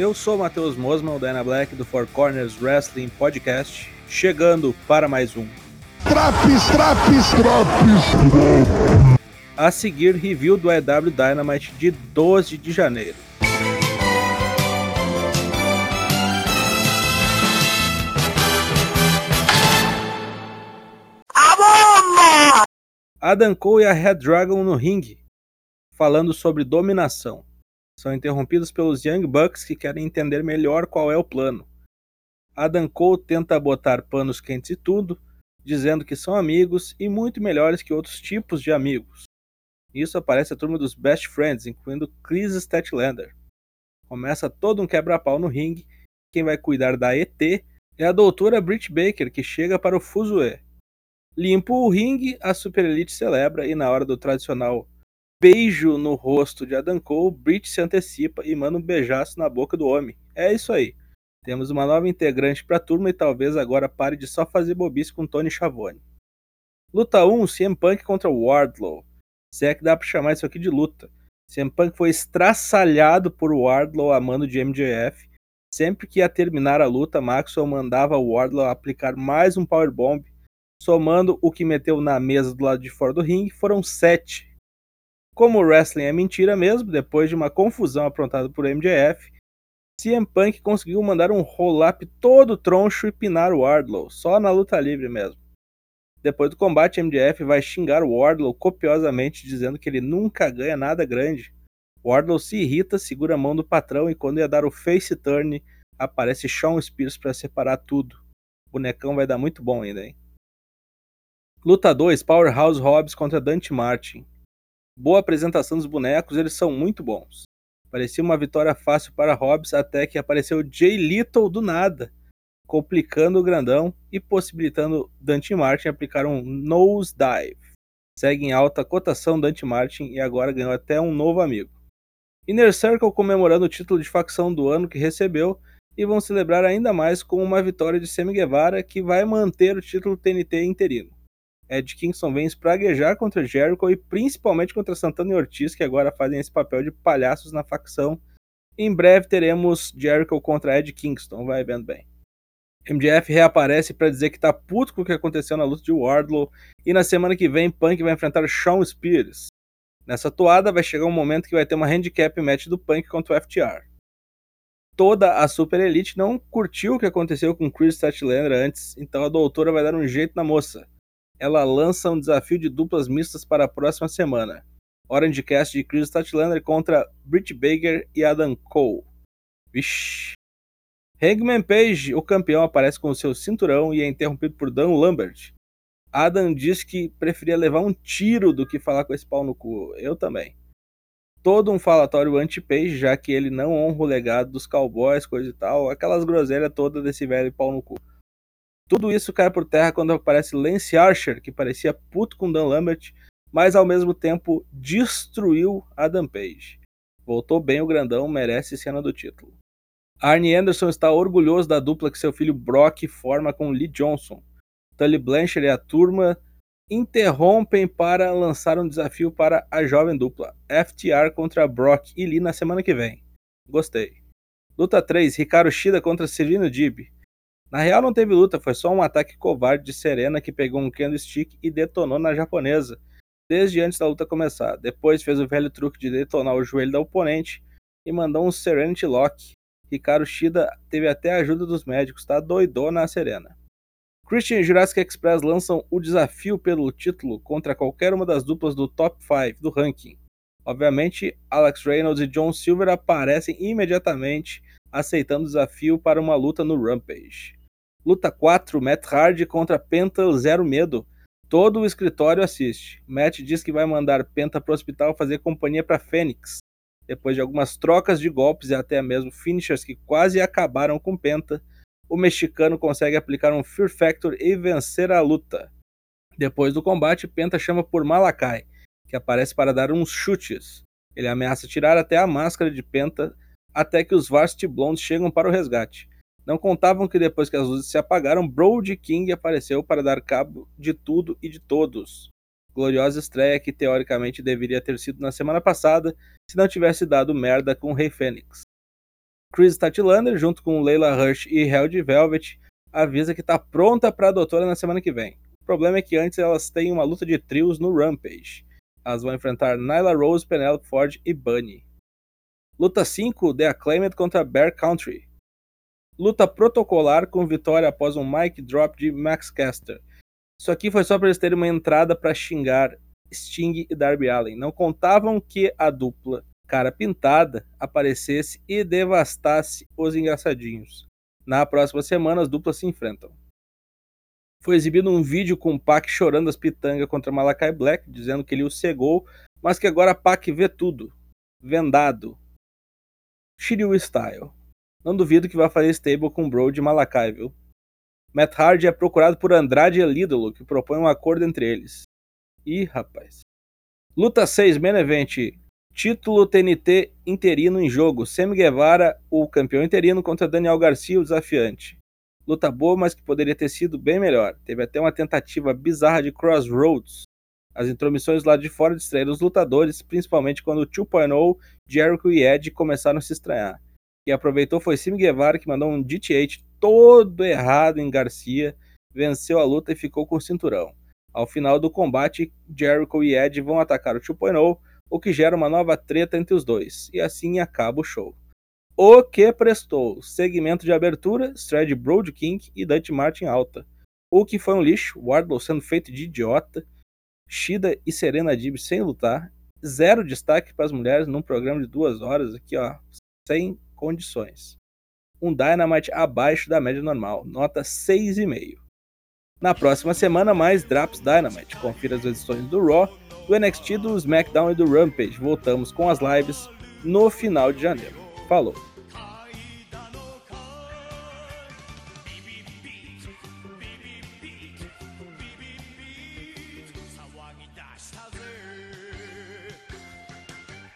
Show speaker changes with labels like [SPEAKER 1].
[SPEAKER 1] Eu sou o Matheus Mosman, o Dana Black do Four Corners Wrestling Podcast, chegando para mais um.
[SPEAKER 2] Traps, traps, traps.
[SPEAKER 1] A seguir, review do EW Dynamite de 12 de janeiro. Adam Cole e a Red Dragon no ringue, falando sobre dominação. São interrompidos pelos Young Bucks que querem entender melhor qual é o plano. Adam Cole tenta botar panos quentes e tudo, dizendo que são amigos e muito melhores que outros tipos de amigos. Nisso aparece a turma dos Best Friends, incluindo Chris Statlander. Começa todo um quebra-pau no ringue. Quem vai cuidar da ET é a doutora Britt Baker, que chega para o Fuzue. Limpo o ringue, a Super Elite celebra e na hora do tradicional beijo no rosto de Adam Cole, Britt se antecipa e manda um beijaço na boca do homem. É isso aí. Temos uma nova integrante para a turma e talvez agora pare de só fazer bobice com Tony Schiavone. Luta 1, CM Punk contra Wardlow. Se é que dá para chamar isso aqui de luta. CM Punk foi estraçalhado por Wardlow a mando de MJF. Sempre que ia terminar a luta, Maxwell mandava Wardlow aplicar mais um powerbomb, somando o que meteu na mesa do lado de fora do ringue, foram sete como o wrestling é mentira mesmo, depois de uma confusão aprontada por MJF, CM Punk conseguiu mandar um roll-up todo troncho e pinar o Wardlow, só na luta livre mesmo. Depois do combate, MJF vai xingar o Wardlow copiosamente, dizendo que ele nunca ganha nada grande. Wardlow se irrita, segura a mão do patrão e quando ia dar o face turn, aparece Shawn Spears para separar tudo. O bonecão vai dar muito bom ainda, hein? Luta 2, Powerhouse Hobbs contra Dante Martin boa apresentação dos bonecos, eles são muito bons. Parecia uma vitória fácil para Hobbs até que apareceu Jay Little do nada, complicando o grandão e possibilitando Dante Martin aplicar um nose dive. Segue em alta cotação Dante Martin e agora ganhou até um novo amigo. Inner Circle comemorando o título de facção do ano que recebeu e vão celebrar ainda mais com uma vitória de Sammy Guevara que vai manter o título TNT interino. Ed Kingston vem espraguejar contra Jericho e principalmente contra Santana e Ortiz, que agora fazem esse papel de palhaços na facção. Em breve teremos Jericho contra Ed Kingston, vai vendo bem. MJF reaparece para dizer que tá puto com o que aconteceu na luta de Wardlow e na semana que vem Punk vai enfrentar Shawn Spears. Nessa toada vai chegar um momento que vai ter uma handicap match do Punk contra o FTR. Toda a Super Elite não curtiu o que aconteceu com Chris Statlander antes, então a doutora vai dar um jeito na moça ela lança um desafio de duplas mistas para a próxima semana. Orange Cast de Chris Statlander contra Britt Baker e Adam Cole. Vixe. Hangman Page, o campeão, aparece com seu cinturão e é interrompido por Dan Lambert. Adam diz que preferia levar um tiro do que falar com esse pau no cu. Eu também. Todo um falatório anti-Page, já que ele não honra o legado dos cowboys, coisa e tal. Aquelas groselhas todas desse velho pau no cu. Tudo isso cai por terra quando aparece Lance Archer, que parecia puto com Dan Lambert, mas ao mesmo tempo destruiu Adam Page. Voltou bem o grandão, merece cena do título. Arnie Anderson está orgulhoso da dupla que seu filho Brock forma com Lee Johnson. Tully Blanchard e a turma interrompem para lançar um desafio para a jovem dupla, FTR contra Brock e Lee na semana que vem. Gostei. Luta 3, Ricardo Shida contra Serena Dib. Na real não teve luta, foi só um ataque covarde de Serena que pegou um candlestick e detonou na japonesa, desde antes da luta começar. Depois fez o velho truque de detonar o joelho da oponente e mandou um Serenity Lock. Ricardo Shida teve até a ajuda dos médicos, tá doidona a Serena. Christian e Jurassic Express lançam o desafio pelo título contra qualquer uma das duplas do top 5 do ranking. Obviamente, Alex Reynolds e John Silver aparecem imediatamente aceitando o desafio para uma luta no Rampage. Luta 4, Matt Hardy contra Penta Zero Medo. Todo o escritório assiste. Matt diz que vai mandar Penta para o hospital fazer companhia para Fênix. Depois de algumas trocas de golpes e até mesmo finishers que quase acabaram com Penta, o mexicano consegue aplicar um Fear Factor e vencer a luta. Depois do combate, Penta chama por Malakai, que aparece para dar uns chutes. Ele ameaça tirar até a máscara de Penta até que os Varsity Blondes chegam para o resgate. Não contavam que depois que as luzes se apagaram, Brody King apareceu para dar cabo de tudo e de todos. Gloriosa estreia que teoricamente deveria ter sido na semana passada, se não tivesse dado merda com o Rei Fênix. Chris Statlander, junto com Leila Rush e Held Velvet, avisa que está pronta para a doutora na semana que vem. O problema é que antes elas têm uma luta de trios no Rampage. Elas vão enfrentar Nyla Rose, Penelope Ford e Bunny. Luta 5, The Acclaimed contra Bear Country. Luta protocolar com vitória após um mic drop de Max Caster. Isso aqui foi só para eles terem uma entrada para xingar Sting e Darby Allen. Não contavam que a dupla cara pintada aparecesse e devastasse os engraçadinhos. Na próxima semana, as duplas se enfrentam. Foi exibido um vídeo com Pac chorando as pitangas contra Malakai Black, dizendo que ele o cegou, mas que agora Pac vê tudo. Vendado. Shiryu Style. Não duvido que vá fazer stable com Bro de Malakai, viu? Matt Hardy é procurado por Andrade e Lidolo, que propõe um acordo entre eles. Ih, rapaz. Luta 6, main event. Título TNT interino em jogo. Sam Guevara, o campeão interino, contra Daniel Garcia, o desafiante. Luta boa, mas que poderia ter sido bem melhor. Teve até uma tentativa bizarra de crossroads. As intromissões lá de fora distraíram os lutadores, principalmente quando o 2.0, Jericho e Ed começaram a se estranhar. Quem aproveitou foi Sim Guevara, que mandou um DTH todo errado em Garcia, venceu a luta e ficou com o cinturão. Ao final do combate, Jericho e Ed vão atacar o 2.0, o que gera uma nova treta entre os dois, e assim acaba o show. O que prestou? Segmento de abertura, Stred Broad King e Dutch Martin alta. O que foi um lixo, Wardlow sendo feito de idiota, Shida e Serena Dib sem lutar, zero destaque para as mulheres num programa de duas horas aqui, ó, sem condições. Um Dynamite abaixo da média normal, nota 6,5. Na próxima semana, mais Draps Dynamite. Confira as edições do Raw, do NXT, do SmackDown e do Rampage. Voltamos com as lives no final de janeiro. Falou!